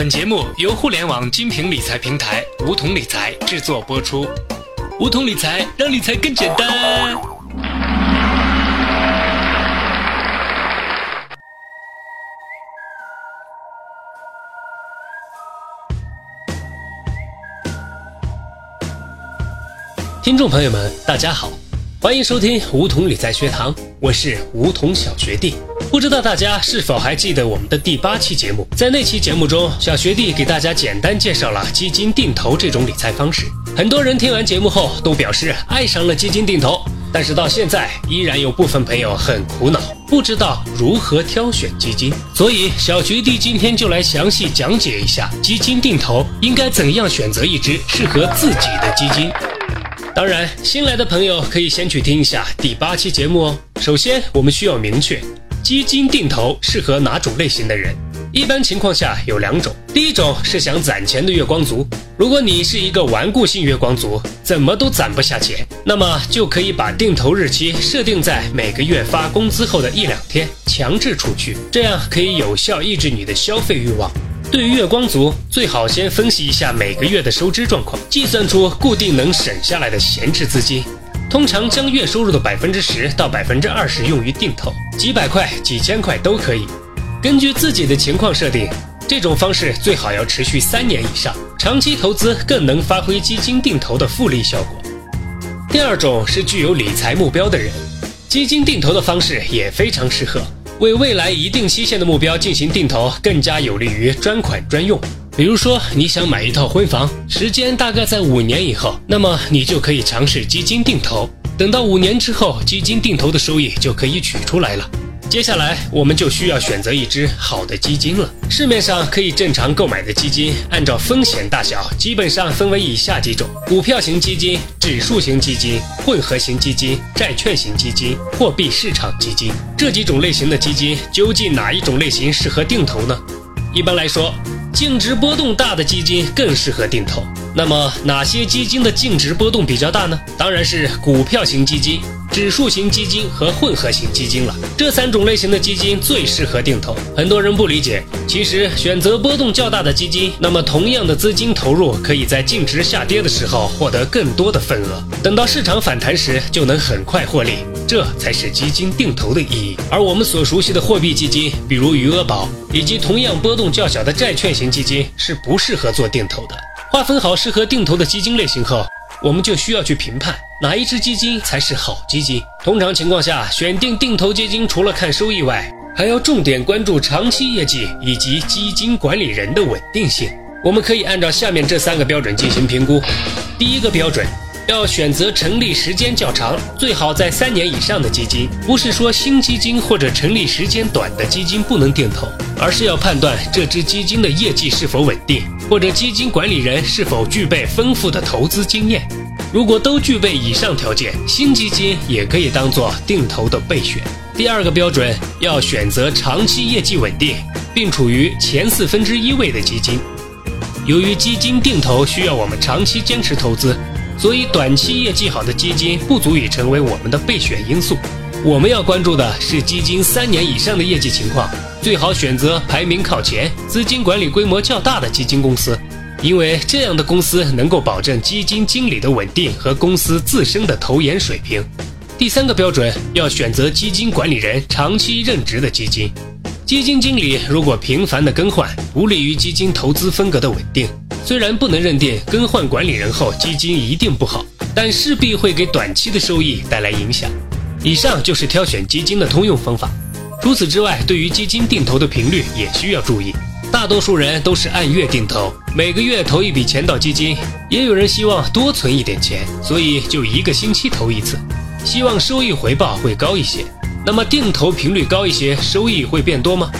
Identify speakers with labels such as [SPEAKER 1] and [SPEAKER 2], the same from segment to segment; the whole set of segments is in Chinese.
[SPEAKER 1] 本节目由互联网金品理财平台梧桐理财制作播出。梧桐理财让理财更简单。听众朋友们，大家好，欢迎收听梧桐理财学堂，我是梧桐小学弟。不知道大家是否还记得我们的第八期节目？在那期节目中，小学弟给大家简单介绍了基金定投这种理财方式。很多人听完节目后都表示爱上了基金定投，但是到现在依然有部分朋友很苦恼，不知道如何挑选基金。所以，小学弟今天就来详细讲解一下基金定投应该怎样选择一支适合自己的基金。当然，新来的朋友可以先去听一下第八期节目哦。首先，我们需要明确基金定投适合哪种类型的人。一般情况下有两种，第一种是想攒钱的月光族。如果你是一个顽固性月光族，怎么都攒不下钱，那么就可以把定投日期设定在每个月发工资后的一两天，强制储蓄，这样可以有效抑制你的消费欲望。对于月光族，最好先分析一下每个月的收支状况，计算出固定能省下来的闲置资金。通常将月收入的百分之十到百分之二十用于定投，几百块、几千块都可以，根据自己的情况设定。这种方式最好要持续三年以上，长期投资更能发挥基金定投的复利效果。第二种是具有理财目标的人，基金定投的方式也非常适合。为未来一定期限的目标进行定投，更加有利于专款专用。比如说，你想买一套婚房，时间大概在五年以后，那么你就可以尝试基金定投。等到五年之后，基金定投的收益就可以取出来了。接下来，我们就需要选择一只好的基金了。市面上可以正常购买的基金，按照风险大小，基本上分为以下几种：股票型基金、指数型基金、混合型基金、债券型基金、货币市场基金。这几种类型的基金，究竟哪一种类型适合定投呢？一般来说，净值波动大的基金更适合定投。那么，哪些基金的净值波动比较大呢？当然是股票型基金。指数型基金和混合型基金了，这三种类型的基金最适合定投。很多人不理解，其实选择波动较大的基金，那么同样的资金投入，可以在净值下跌的时候获得更多的份额，等到市场反弹时就能很快获利，这才是基金定投的意义。而我们所熟悉的货币基金，比如余额宝，以及同样波动较小的债券型基金，是不适合做定投的。划分好适合定投的基金类型后。我们就需要去评判哪一支基金才是好基金。通常情况下，选定定投基金，除了看收益外，还要重点关注长期业绩以及基金管理人的稳定性。我们可以按照下面这三个标准进行评估。第一个标准。要选择成立时间较长，最好在三年以上的基金。不是说新基金或者成立时间短的基金不能定投，而是要判断这支基金的业绩是否稳定，或者基金管理人是否具备丰富的投资经验。如果都具备以上条件，新基金也可以当做定投的备选。第二个标准，要选择长期业绩稳定，并处于前四分之一位的基金。由于基金定投需要我们长期坚持投资。所以，短期业绩好的基金不足以成为我们的备选因素。我们要关注的是基金三年以上的业绩情况，最好选择排名靠前、资金管理规模较大的基金公司，因为这样的公司能够保证基金经理的稳定和公司自身的投研水平。第三个标准，要选择基金管理人长期任职的基金。基金经理如果频繁的更换，不利于基金投资风格的稳定。虽然不能认定更换管理人后基金一定不好，但势必会给短期的收益带来影响。以上就是挑选基金的通用方法。除此之外，对于基金定投的频率也需要注意。大多数人都是按月定投，每个月投一笔钱到基金。也有人希望多存一点钱，所以就一个星期投一次，希望收益回报会高一些。那么定投频率高一些，收益会变多吗？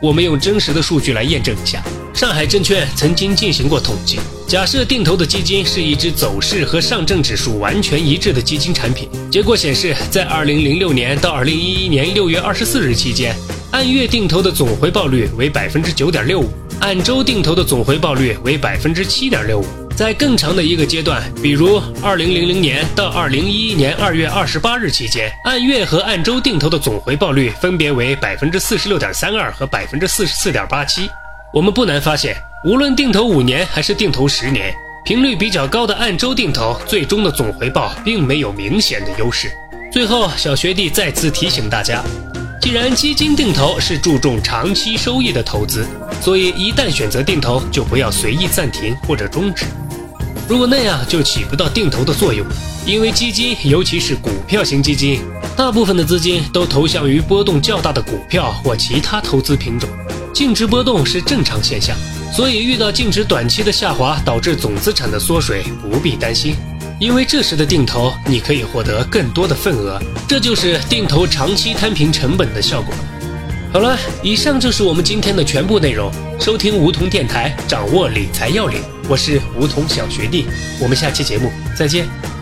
[SPEAKER 1] 我们用真实的数据来验证一下。上海证券曾经进行过统计，假设定投的基金是一只走势和上证指数完全一致的基金产品，结果显示，在二零零六年到二零一一年六月二十四日期间，按月定投的总回报率为百分之九点六五，按周定投的总回报率为百分之七点六五。在更长的一个阶段，比如二零零零年到二零一一年二月二十八日期间，按月和按周定投的总回报率分别为百分之四十六点三二和百分之四十四点八七。我们不难发现，无论定投五年还是定投十年，频率比较高的按周定投，最终的总回报并没有明显的优势。最后，小学弟再次提醒大家，既然基金定投是注重长期收益的投资，所以一旦选择定投，就不要随意暂停或者终止。如果那样，就起不到定投的作用。因为基金，尤其是股票型基金，大部分的资金都投向于波动较大的股票或其他投资品种，净值波动是正常现象。所以遇到净值短期的下滑导致总资产的缩水，不必担心，因为这时的定投你可以获得更多的份额，这就是定投长期摊平成本的效果。好了，以上就是我们今天的全部内容。收听梧桐电台，掌握理财要领，我是梧桐小学弟，我们下期节目再见。